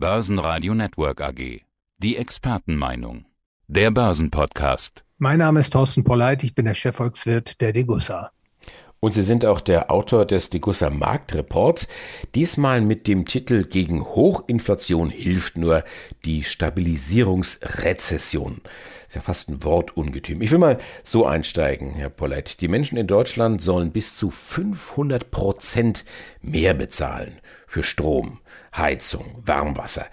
Börsenradio Network AG. Die Expertenmeinung. Der Börsenpodcast. Mein Name ist Thorsten Polleit, ich bin der Chefvolkswirt der Degussa. Und Sie sind auch der Autor des Degussa Marktreports, diesmal mit dem Titel Gegen Hochinflation hilft nur die Stabilisierungsrezession. Ist ja fast ein Wortungetüm. Ich will mal so einsteigen, Herr Polleit. Die Menschen in Deutschland sollen bis zu 500 Prozent mehr bezahlen für Strom, Heizung, Warmwasser.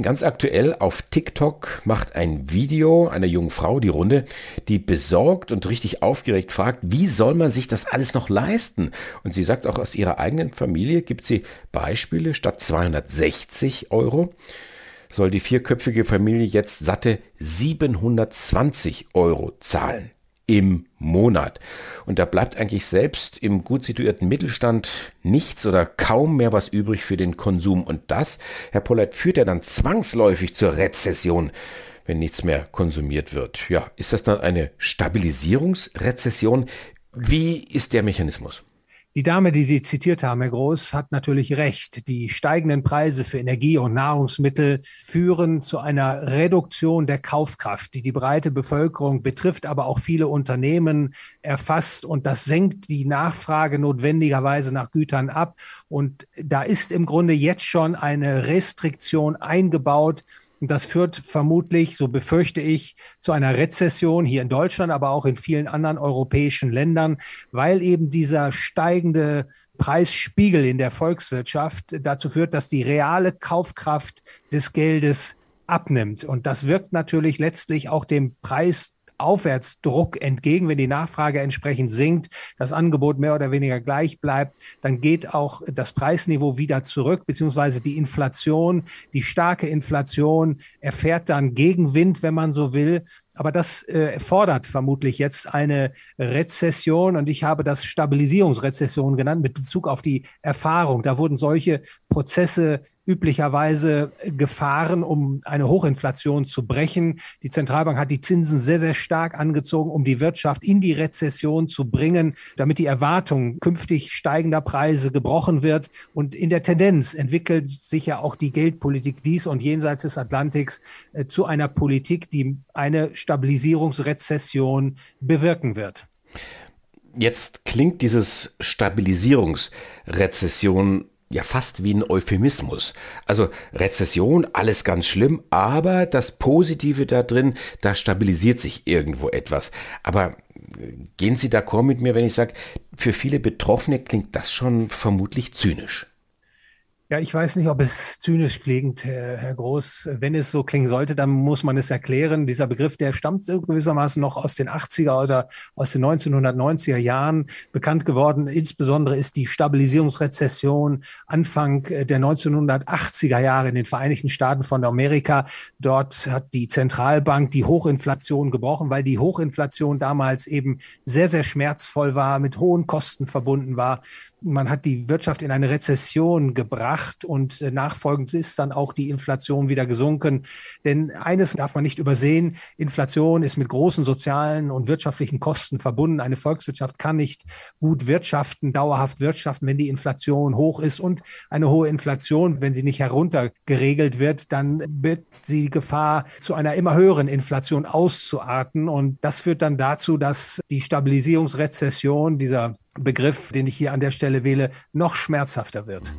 Ganz aktuell auf TikTok macht ein Video einer jungen Frau die Runde, die besorgt und richtig aufgeregt fragt, wie soll man sich das alles noch leisten? Und sie sagt auch aus ihrer eigenen Familie gibt sie Beispiele statt 260 Euro soll die vierköpfige Familie jetzt satte 720 Euro zahlen im Monat. Und da bleibt eigentlich selbst im gut situierten Mittelstand nichts oder kaum mehr was übrig für den Konsum. Und das, Herr Pollert, führt ja dann zwangsläufig zur Rezession, wenn nichts mehr konsumiert wird. Ja, ist das dann eine Stabilisierungsrezession? Wie ist der Mechanismus? Die Dame, die Sie zitiert haben, Herr Groß, hat natürlich recht. Die steigenden Preise für Energie und Nahrungsmittel führen zu einer Reduktion der Kaufkraft, die die breite Bevölkerung betrifft, aber auch viele Unternehmen erfasst. Und das senkt die Nachfrage notwendigerweise nach Gütern ab. Und da ist im Grunde jetzt schon eine Restriktion eingebaut, und das führt vermutlich, so befürchte ich, zu einer Rezession hier in Deutschland, aber auch in vielen anderen europäischen Ländern, weil eben dieser steigende Preisspiegel in der Volkswirtschaft dazu führt, dass die reale Kaufkraft des Geldes abnimmt. Und das wirkt natürlich letztlich auch dem Preis Aufwärtsdruck entgegen, wenn die Nachfrage entsprechend sinkt, das Angebot mehr oder weniger gleich bleibt, dann geht auch das Preisniveau wieder zurück, beziehungsweise die Inflation, die starke Inflation erfährt dann Gegenwind, wenn man so will. Aber das äh, fordert vermutlich jetzt eine Rezession und ich habe das Stabilisierungsrezession genannt mit Bezug auf die Erfahrung. Da wurden solche Prozesse üblicherweise gefahren, um eine Hochinflation zu brechen. Die Zentralbank hat die Zinsen sehr, sehr stark angezogen, um die Wirtschaft in die Rezession zu bringen, damit die Erwartung künftig steigender Preise gebrochen wird. Und in der Tendenz entwickelt sich ja auch die Geldpolitik dies und jenseits des Atlantiks äh, zu einer Politik, die eine Stabilisierungsrezession bewirken wird. Jetzt klingt dieses Stabilisierungsrezession ja fast wie ein Euphemismus. Also Rezession, alles ganz schlimm, aber das Positive da drin, da stabilisiert sich irgendwo etwas. Aber äh, gehen Sie d'accord mit mir, wenn ich sage, für viele Betroffene klingt das schon vermutlich zynisch. Ja, ich weiß nicht, ob es zynisch klingt, Herr, Groß. Wenn es so klingen sollte, dann muss man es erklären. Dieser Begriff, der stammt gewissermaßen noch aus den 80er oder aus den 1990er Jahren bekannt geworden. Insbesondere ist die Stabilisierungsrezession Anfang der 1980er Jahre in den Vereinigten Staaten von Amerika. Dort hat die Zentralbank die Hochinflation gebrochen, weil die Hochinflation damals eben sehr, sehr schmerzvoll war, mit hohen Kosten verbunden war man hat die Wirtschaft in eine Rezession gebracht und äh, nachfolgend ist dann auch die Inflation wieder gesunken. Denn eines darf man nicht übersehen, Inflation ist mit großen sozialen und wirtschaftlichen Kosten verbunden. Eine Volkswirtschaft kann nicht gut wirtschaften, dauerhaft wirtschaften, wenn die Inflation hoch ist und eine hohe Inflation, wenn sie nicht heruntergeregelt wird, dann wird sie Gefahr, zu einer immer höheren Inflation auszuarten. Und das führt dann dazu, dass die Stabilisierungsrezession dieser Begriff, den ich hier an der Stelle wähle, noch schmerzhafter wird.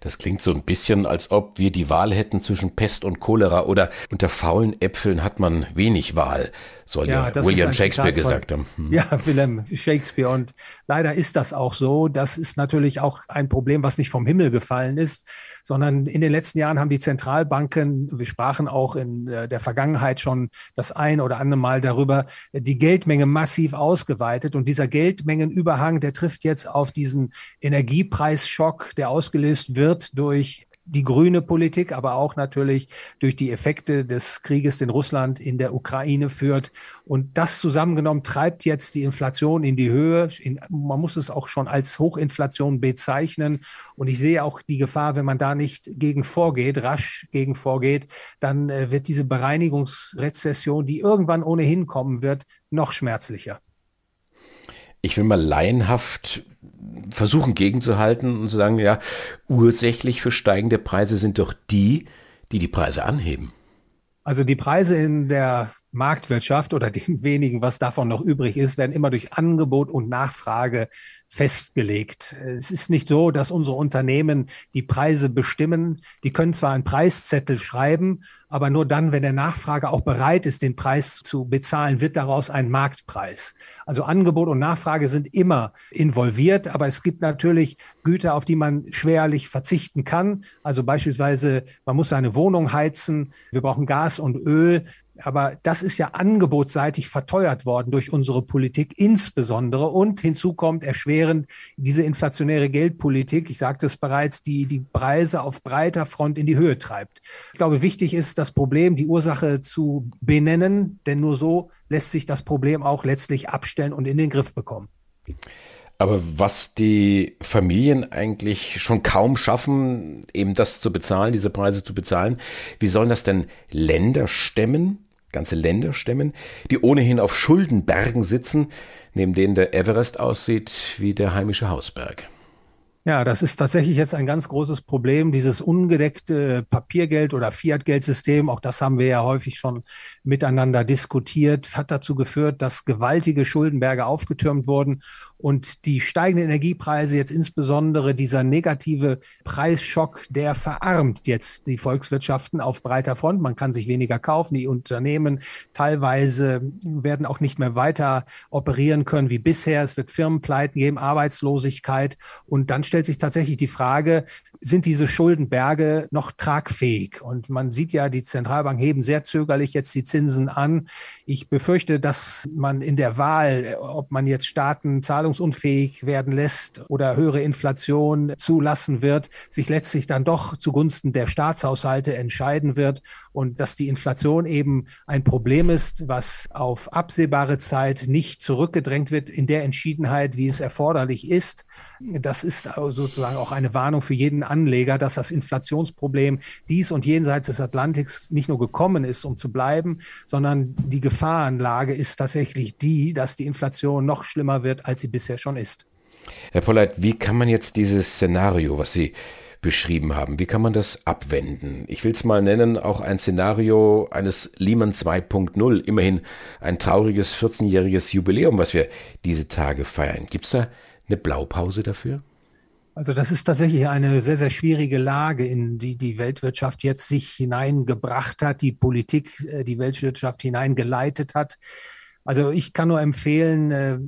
Das klingt so ein bisschen, als ob wir die Wahl hätten zwischen Pest und Cholera oder unter faulen Äpfeln hat man wenig Wahl, soll ja, ja William Shakespeare gesagt haben. Hm. Ja, William Shakespeare. Und leider ist das auch so. Das ist natürlich auch ein Problem, was nicht vom Himmel gefallen ist, sondern in den letzten Jahren haben die Zentralbanken, wir sprachen auch in äh, der Vergangenheit schon das ein oder andere Mal darüber, die Geldmenge massiv ausgeweitet. Und dieser Geldmengenüberhang, der trifft jetzt auf diesen Energiepreisschock, der ausgelöst wird durch die grüne Politik, aber auch natürlich durch die Effekte des Krieges, den Russland in der Ukraine führt. Und das zusammengenommen treibt jetzt die Inflation in die Höhe. man muss es auch schon als Hochinflation bezeichnen. Und ich sehe auch die Gefahr, wenn man da nicht gegen vorgeht, rasch gegen vorgeht, dann äh, wird diese Bereinigungsrezession, die irgendwann ohnehin kommen wird, noch schmerzlicher. Ich will mal laienhaft versuchen gegenzuhalten und zu sagen, ja, ursächlich für steigende Preise sind doch die, die die Preise anheben? Also die Preise in der Marktwirtschaft oder dem wenigen, was davon noch übrig ist, werden immer durch Angebot und Nachfrage festgelegt. Es ist nicht so, dass unsere Unternehmen die Preise bestimmen. Die können zwar einen Preiszettel schreiben, aber nur dann, wenn der Nachfrage auch bereit ist, den Preis zu bezahlen, wird daraus ein Marktpreis. Also Angebot und Nachfrage sind immer involviert, aber es gibt natürlich Güter, auf die man schwerlich verzichten kann. Also beispielsweise, man muss seine Wohnung heizen, wir brauchen Gas und Öl. Aber das ist ja angebotsseitig verteuert worden durch unsere Politik insbesondere. Und hinzu kommt erschwerend diese inflationäre Geldpolitik, ich sagte es bereits, die die Preise auf breiter Front in die Höhe treibt. Ich glaube, wichtig ist, das Problem, die Ursache zu benennen, denn nur so lässt sich das Problem auch letztlich abstellen und in den Griff bekommen. Aber was die Familien eigentlich schon kaum schaffen, eben das zu bezahlen, diese Preise zu bezahlen, wie sollen das denn Länder stemmen? Ganze Länder stemmen, die ohnehin auf Schuldenbergen sitzen, neben denen der Everest aussieht wie der heimische Hausberg. Ja, das ist tatsächlich jetzt ein ganz großes Problem, dieses ungedeckte Papiergeld oder Fiat-Geldsystem. Auch das haben wir ja häufig schon miteinander diskutiert, hat dazu geführt, dass gewaltige Schuldenberge aufgetürmt wurden und die steigenden Energiepreise, jetzt insbesondere dieser negative Preisschock, der verarmt jetzt die Volkswirtschaften auf breiter Front. Man kann sich weniger kaufen. Die Unternehmen teilweise werden auch nicht mehr weiter operieren können wie bisher. Es wird Firmenpleiten geben, Arbeitslosigkeit. Und dann stellt sich tatsächlich die Frage, sind diese Schuldenberge noch tragfähig? Und man sieht ja, die Zentralbank heben sehr zögerlich jetzt die Zinsen an. Ich befürchte, dass man in der Wahl, ob man jetzt Staaten zahlungsunfähig werden lässt oder höhere Inflation zulassen wird, sich letztlich dann doch zugunsten der Staatshaushalte entscheiden wird und dass die Inflation eben ein Problem ist, was auf absehbare Zeit nicht zurückgedrängt wird in der Entschiedenheit, wie es erforderlich ist. Das ist sozusagen auch eine Warnung für jeden Anleger, dass das Inflationsproblem dies und jenseits des Atlantiks nicht nur gekommen ist, um zu bleiben, sondern die Gefahrenlage ist tatsächlich die, dass die Inflation noch schlimmer wird, als sie bisher schon ist. Herr Polleit, wie kann man jetzt dieses Szenario, was Sie beschrieben haben, wie kann man das abwenden? Ich will es mal nennen, auch ein Szenario eines Lehman 2.0, immerhin ein trauriges 14-jähriges Jubiläum, was wir diese Tage feiern. Gibt es da eine Blaupause dafür? Also das ist tatsächlich eine sehr, sehr schwierige Lage, in die die Weltwirtschaft jetzt sich hineingebracht hat, die Politik äh, die Weltwirtschaft hineingeleitet hat. Also ich kann nur empfehlen, äh,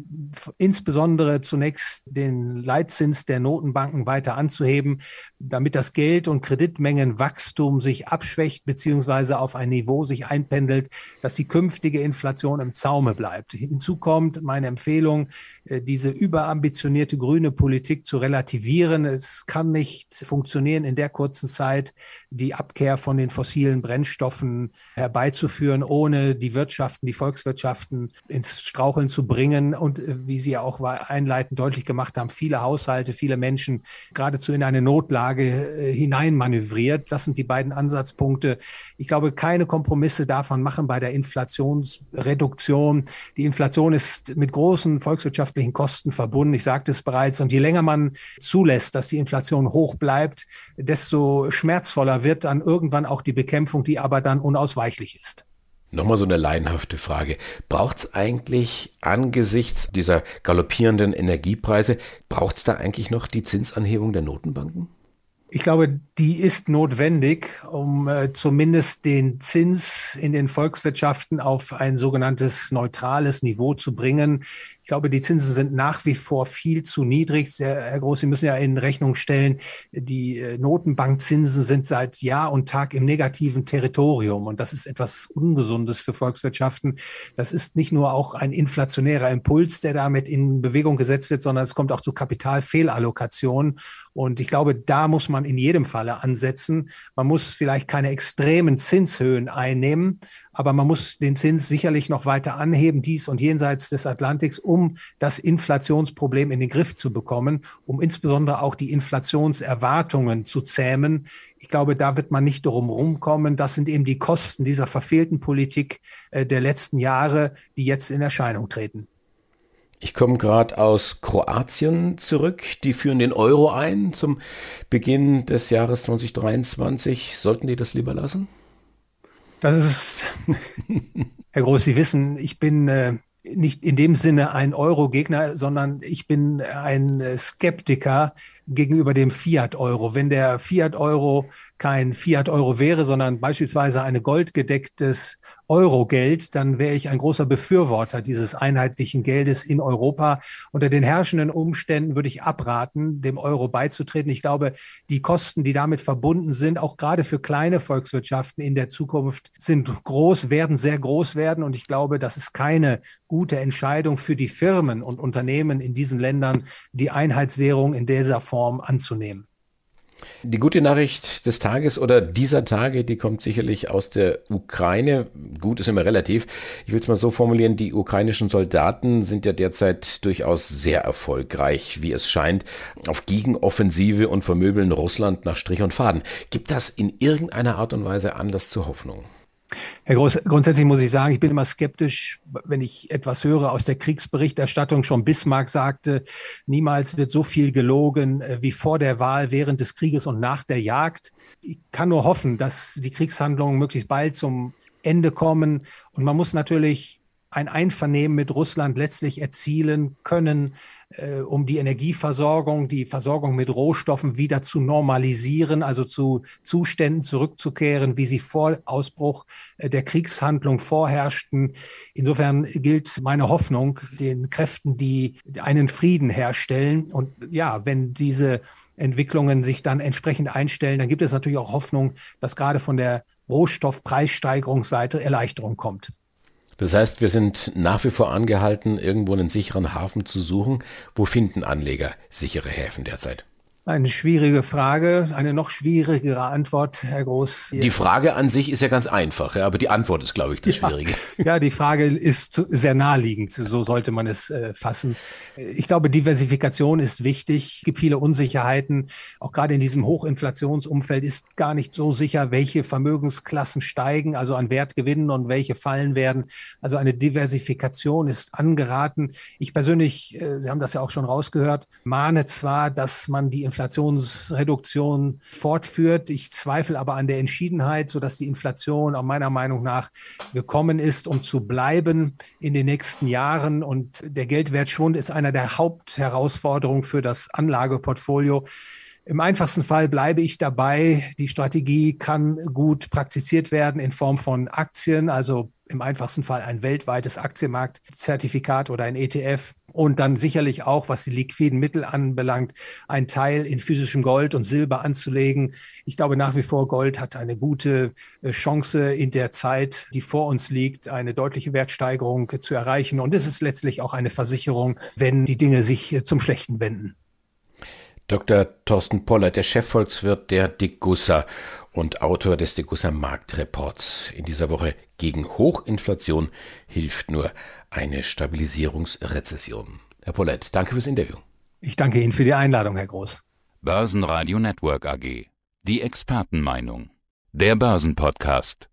insbesondere zunächst den Leitzins der Notenbanken weiter anzuheben, damit das Geld- und Kreditmengenwachstum sich abschwächt beziehungsweise auf ein Niveau sich einpendelt, dass die künftige Inflation im Zaume bleibt. Hinzu kommt meine Empfehlung, äh, diese überambitionierte grüne Politik zu relativieren. Es kann nicht funktionieren, in der kurzen Zeit die Abkehr von den fossilen Brennstoffen herbeizuführen, ohne die Wirtschaften, die Volkswirtschaften ins Straucheln zu bringen. Und äh, wie Sie auch einleitend deutlich gemacht haben, viele Haushalte, viele Menschen geradezu in eine Notlage äh, hineinmanövriert. Das sind die beiden Ansatzpunkte. Ich glaube, keine Kompromisse davon machen bei der Inflationsreduktion. Die Inflation ist mit großen volkswirtschaftlichen Kosten verbunden. Ich sagte es bereits. Und je länger man zulässt, dass die Inflation hoch bleibt, desto schmerzvoller wird dann irgendwann auch die Bekämpfung, die aber dann unausweichlich ist. Nochmal so eine laienhafte Frage. Braucht es eigentlich angesichts dieser galoppierenden Energiepreise, braucht es da eigentlich noch die Zinsanhebung der Notenbanken? Ich glaube, die ist notwendig, um äh, zumindest den Zins in den Volkswirtschaften auf ein sogenanntes neutrales Niveau zu bringen. Ich glaube, die Zinsen sind nach wie vor viel zu niedrig. Herr Groß, Sie müssen ja in Rechnung stellen, die äh, Notenbankzinsen sind seit Jahr und Tag im negativen Territorium. Und das ist etwas Ungesundes für Volkswirtschaften. Das ist nicht nur auch ein inflationärer Impuls, der damit in Bewegung gesetzt wird, sondern es kommt auch zu Kapitalfehlallokation. Und ich glaube, da muss man in jedem Falle ansetzen. Man muss vielleicht keine extremen Zinshöhen einnehmen, aber man muss den Zins sicherlich noch weiter anheben, dies und jenseits des Atlantiks, um das Inflationsproblem in den Griff zu bekommen, um insbesondere auch die Inflationserwartungen zu zähmen. Ich glaube, da wird man nicht drum rumkommen. Das sind eben die Kosten dieser verfehlten Politik äh, der letzten Jahre, die jetzt in Erscheinung treten. Ich komme gerade aus Kroatien zurück. Die führen den Euro ein zum Beginn des Jahres 2023. Sollten die das lieber lassen? Das ist, Herr Groß, Sie wissen, ich bin äh, nicht in dem Sinne ein Euro-Gegner, sondern ich bin ein Skeptiker gegenüber dem Fiat-Euro. Wenn der Fiat-Euro kein Fiat-Euro wäre, sondern beispielsweise ein goldgedecktes Euro-Geld, dann wäre ich ein großer Befürworter dieses einheitlichen Geldes in Europa. Unter den herrschenden Umständen würde ich abraten, dem Euro beizutreten. Ich glaube, die Kosten, die damit verbunden sind, auch gerade für kleine Volkswirtschaften in der Zukunft, sind groß, werden sehr groß werden. Und ich glaube, das ist keine gute Entscheidung für die Firmen und Unternehmen in diesen Ländern, die Einheitswährung in dieser Form anzunehmen. Die gute Nachricht des Tages oder dieser Tage, die kommt sicherlich aus der Ukraine. Gut ist immer relativ. Ich will es mal so formulieren, die ukrainischen Soldaten sind ja derzeit durchaus sehr erfolgreich, wie es scheint, auf Gegenoffensive und vermöbeln Russland nach Strich und Faden. Gibt das in irgendeiner Art und Weise Anlass zur Hoffnung? Herr Groß, grundsätzlich muss ich sagen, ich bin immer skeptisch, wenn ich etwas höre aus der Kriegsberichterstattung. Schon Bismarck sagte, niemals wird so viel gelogen äh, wie vor der Wahl, während des Krieges und nach der Jagd. Ich kann nur hoffen, dass die Kriegshandlungen möglichst bald zum Ende kommen. Und man muss natürlich ein Einvernehmen mit Russland letztlich erzielen können, äh, um die Energieversorgung, die Versorgung mit Rohstoffen wieder zu normalisieren, also zu Zuständen zurückzukehren, wie sie vor Ausbruch äh, der Kriegshandlung vorherrschten. Insofern gilt meine Hoffnung den Kräften, die einen Frieden herstellen. Und ja, wenn diese Entwicklungen sich dann entsprechend einstellen, dann gibt es natürlich auch Hoffnung, dass gerade von der Rohstoffpreissteigerungsseite Erleichterung kommt. Das heißt, wir sind nach wie vor angehalten, irgendwo einen sicheren Hafen zu suchen. Wo finden Anleger sichere Häfen derzeit? Eine schwierige Frage, eine noch schwierigere Antwort, Herr Groß. Die Frage an sich ist ja ganz einfach, ja, aber die Antwort ist, glaube ich, das ja, Schwierige. Ja, die Frage ist sehr naheliegend, so sollte man es äh, fassen. Ich glaube, Diversifikation ist wichtig. Es gibt viele Unsicherheiten. Auch gerade in diesem Hochinflationsumfeld ist gar nicht so sicher, welche Vermögensklassen steigen, also an Wert gewinnen und welche fallen werden. Also eine Diversifikation ist angeraten. Ich persönlich, äh, Sie haben das ja auch schon rausgehört, mahne zwar, dass man die Inflation Inflationsreduktion fortführt. Ich zweifle aber an der Entschiedenheit, sodass die Inflation auch meiner Meinung nach gekommen ist, um zu bleiben in den nächsten Jahren. Und der Geldwertschwund ist einer der Hauptherausforderungen für das Anlageportfolio. Im einfachsten Fall bleibe ich dabei. Die Strategie kann gut praktiziert werden in Form von Aktien, also im einfachsten Fall ein weltweites Aktienmarktzertifikat oder ein ETF und dann sicherlich auch, was die liquiden Mittel anbelangt, ein Teil in physischem Gold und Silber anzulegen. Ich glaube nach wie vor, Gold hat eine gute äh, Chance in der Zeit, die vor uns liegt, eine deutliche Wertsteigerung zu erreichen. Und es ist letztlich auch eine Versicherung, wenn die Dinge sich äh, zum Schlechten wenden. Dr. Thorsten Poller, der Chefvolkswirt der Degussa und Autor des Degussa Marktreports. In dieser Woche gegen Hochinflation hilft nur eine Stabilisierungsrezession. Herr Pollett, danke fürs Interview. Ich danke Ihnen für die Einladung, Herr Groß. Börsenradio Network AG. Die Expertenmeinung. Der Börsenpodcast.